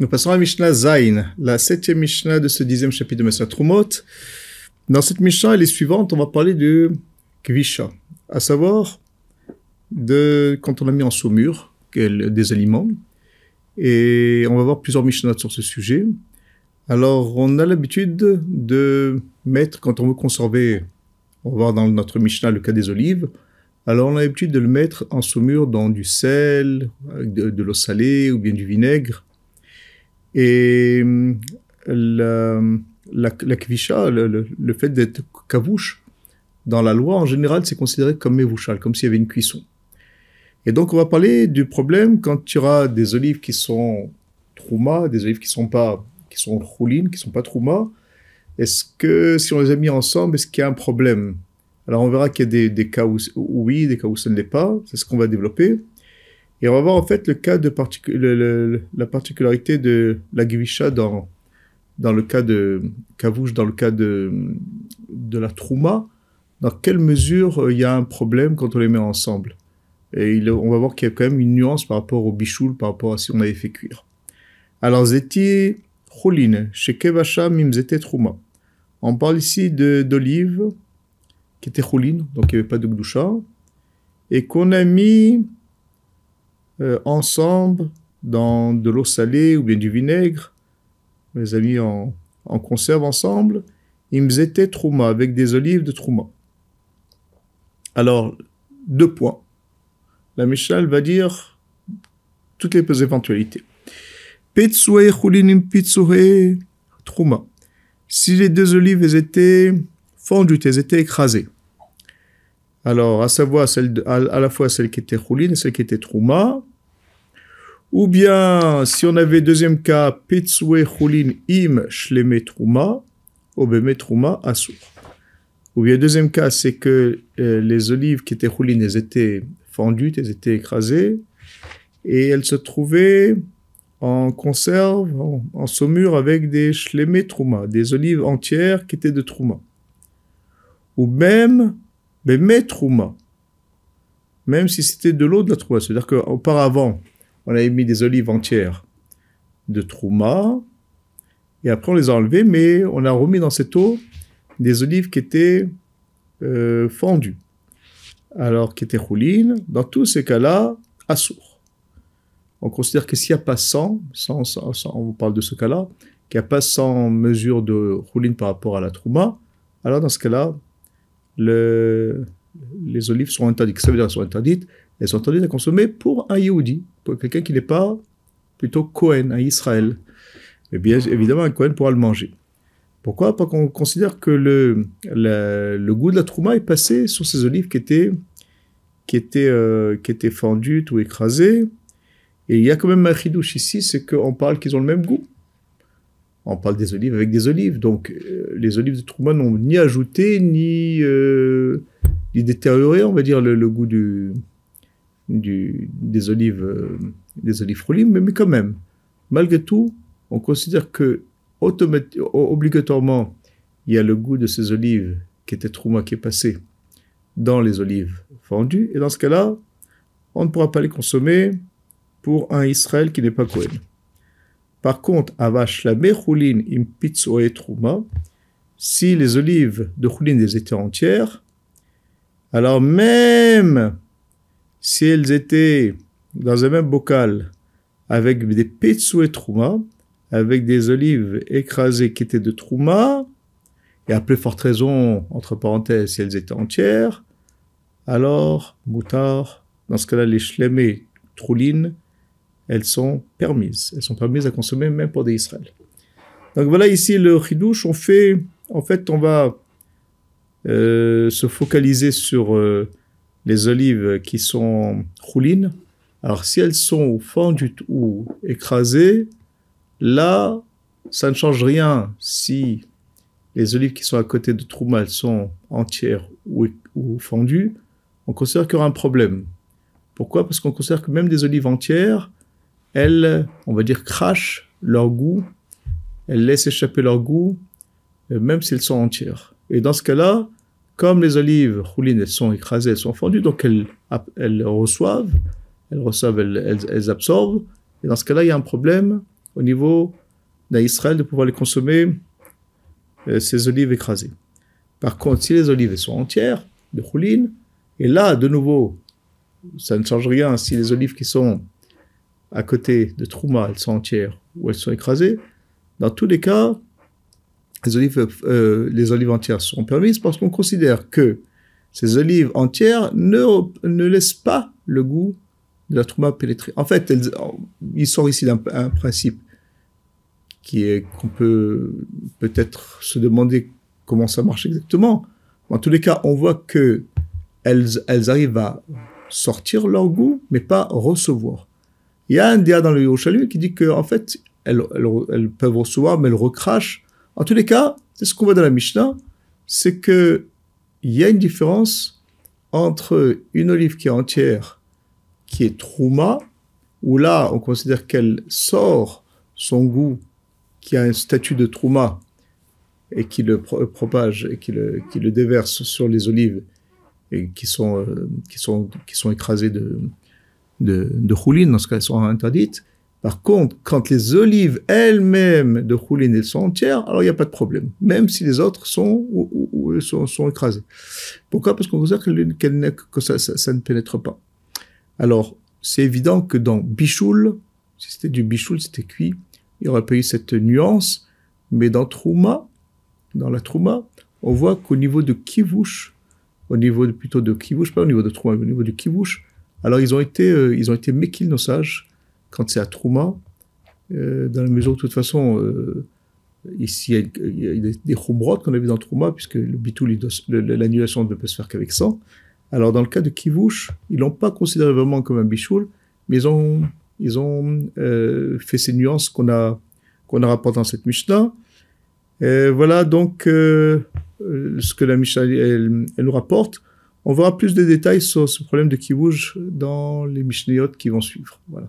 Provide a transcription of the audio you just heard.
Nous passons à Mishnah Zain, la septième Mishnah de ce dixième chapitre de Mesa Trumot. Dans cette Mishnah, elle est suivante, on va parler de Kvisha, à savoir de quand on a mis en saumure des aliments. Et on va voir plusieurs Mishnahs sur ce sujet. Alors, on a l'habitude de mettre, quand on veut conserver, on va voir dans notre Mishnah le cas des olives, alors on a l'habitude de le mettre en saumure dans du sel, de, l'eau salée ou bien du vinaigre. Et la, la, kvisha, le, fait d'être kavouche, dans la loi en général, c'est considéré comme mevouchal, comme s'il y avait une cuisson. Et donc on va parler du problème quand tu auras des olives qui sont trouma, des olives qui sont pas, qui sont roulines, qui sont pas trouma. Est-ce que si on les a mis ensemble, est-ce qu'il y a un problème? Alors on verra qu'il y a des, cas où, oui, des cas où ça ne l'est pas, c'est ce qu'on va développer. Et on va voir en fait le cas de la particularité de la gvisha dans, dans le cas de Kavouche, dans le cas de, de la Trouma, dans quelle mesure euh, il y a un problème quand on les met ensemble? Et on va voir qu'il y a quand même une nuance par rapport au bichoul, par rapport à si on avait fait cuire. Alors, Zeti Cholin, chez Kevasha Mimzete Trouma. On parle ici d'olive qui était chouline, donc il n'y avait pas de gdoucha, et qu'on a mis euh, ensemble dans de l'eau salée ou bien du vinaigre, on les a mis en, conserve ensemble, ils étaient trouma, avec des olives de trouma. Alors, deux points. La Michal va dire toutes les éventualités. trouma. Si les deux olives étaient fondues, elles étaient écrasées, alors, à savoir celle à, la fois celle qui était Choulin et celle qui était Trouma. Ou bien, si on avait deuxième cas, Pitsue Choulin im Shleme Trouma, Obeme Trouma Asur. Ou bien, deuxième cas, c'est que euh, les olives qui étaient Choulin, elles étaient fendues, elles étaient écrasées, et elles se trouvaient en conserve, en, saumure avec des Shleme Trouma, des olives entières qui étaient de Trouma. Ou même, mais trouma, même si c'était de l'eau de la trouma, c'est-à-dire qu'auparavant, on avait mis des olives entières de trouma, et après on les a enlevées, mais on a remis dans cette eau des olives qui étaient euh, fendues, alors qui étaient roulines. Dans tous ces cas-là, assour. On considère que s'il n'y a pas 100, on vous parle de ce cas-là, qu'il n'y a pas 100 mesures de rouline par rapport à la trouma, alors dans ce cas-là, le, les olives sont interdites. Ça veut dire qu'elles sont interdites Elles sont interdites à consommer pour un Yehudi, pour quelqu'un qui n'est pas plutôt Cohen, un Israël. Mais bien évidemment, un Cohen pourra le manger. Pourquoi? Parce qu'on considère que le, le, goût de la trouma est passé sur ces olives qui étaient, qui étaient, euh, qui étaient fendues ou écrasées. Et il y a quand même un chidouche ici, c'est qu'on parle qu'ils ont le même goût on parle des olives avec des olives. Donc, euh, les olives de Trouma n'ont ni ajouté, ni, euh, détérioré, on va dire, le, goût des olives, euh, des olives mais, mais, quand même, malgré tout, on considère que obligatoirement, il y a le goût de ces olives qui étaient Trouma qui est passé dans les olives fendues. Et dans ce cas-là, on ne pourra pas les consommer pour un Israël qui n'est pas Cohen. Par contre, avash la mechulin im et truma, si les olives de chulin étaient entières, alors même si elles étaient dans un même bocal avec des et trouma, avec des olives écrasées qui étaient de trouma, et à plus forte raison, entre parenthèses, si elles étaient entières, alors, moutard, dans ce cas-là, les shlemé troulines elles sont permises. Elles sont permises à consommer même pour des Israël. Donc voilà ici le chidouche. On fait, en fait, on va euh, se focaliser sur euh, les olives qui sont roulines. Alors si elles sont fendues ou écrasées, là, ça ne change rien si les olives qui sont à côté de Trouma, sont entières ou, ou fendues. On considère qu'il y aura un problème. Pourquoi? Parce qu'on considère que même des olives entières, elles, on va dire, crachent leur goût, elles laissent échapper leur goût, euh, même si elles sont entières. Et dans ce cas-là, comme les olives roulines, elles sont écrasées, elles sont fondues, donc elles, reçoivent, elles absorbent. Et dans ce cas-là, il y a un problème au niveau d'Israël de pouvoir les consommer, euh, ces olives écrasées. Par contre, si les olives sont entières, de rouline, et là, de nouveau, ça ne change rien si les olives qui sont à côté de Trouma, elles sont entières ou elles sont écrasées. Dans tous les cas, les olives, euh, les olives entières sont permises parce qu'on considère que ces olives entières ne, ne laissent pas le goût de la Trouma pénétrer. En fait, il sort ici d'un principe qui est qu'on peut peut-être se demander comment ça marche exactement. En tous les cas, on voit que elles, elles arrivent à sortir leur goût, mais pas recevoir. Il y a un dia dans le Yerushalayim qui dit qu'en en fait, elles, peuvent recevoir, mais elles recrachent. En tous les cas, c'est ce qu'on voit dans la Mishnah, c'est que il y a une différence entre une olive qui est entière, qui est trouma, où là, on considère qu'elle sort son goût, qui a un statut de trouma, et qui le propage et qui le, déverse sur les olives et qui sont, euh, écrasées de, de, de rouline, dans ce cas, elles sont interdites. Par contre, quand les olives elles-mêmes de rouline elles sont entières, alors il n'y a pas de problème, même si les autres sont, sont, écrasées. Pourquoi? Parce qu'on considère que, que ça, ne pénètre pas. Alors, c'est évident que dans bichoul, si c'était du bichoul, c'était cuit, il n'y aurait pas eu cette nuance, mais dans trouma, dans la Trouma, on voit qu'au niveau de Kivouche, au niveau de, plutôt de Kivouche, pas au niveau de Trouma, mais au niveau du Kivouche, alors ils ont été, euh, ils ont été sages quand c'est à Trouma, euh, dans la mesure où de toute façon, euh, ici il y a, des, des qu'on a vu dans Trouma, puisque le bitoul, l'annulation ne peut se faire qu'avec 100. Alors dans le cas de Kivouche, ils l'ont pas considéré vraiment comme un bichoul, mais ils ont, ils ont fait ces nuances qu'on a, qu'on a rapportées dans cette Mishnah. Voilà donc euh, ce que la Mishnah elle, nous rapporte. On verra plus de détails sur ce problème de bouge dans les Mishnayot qui vont suivre. Voilà.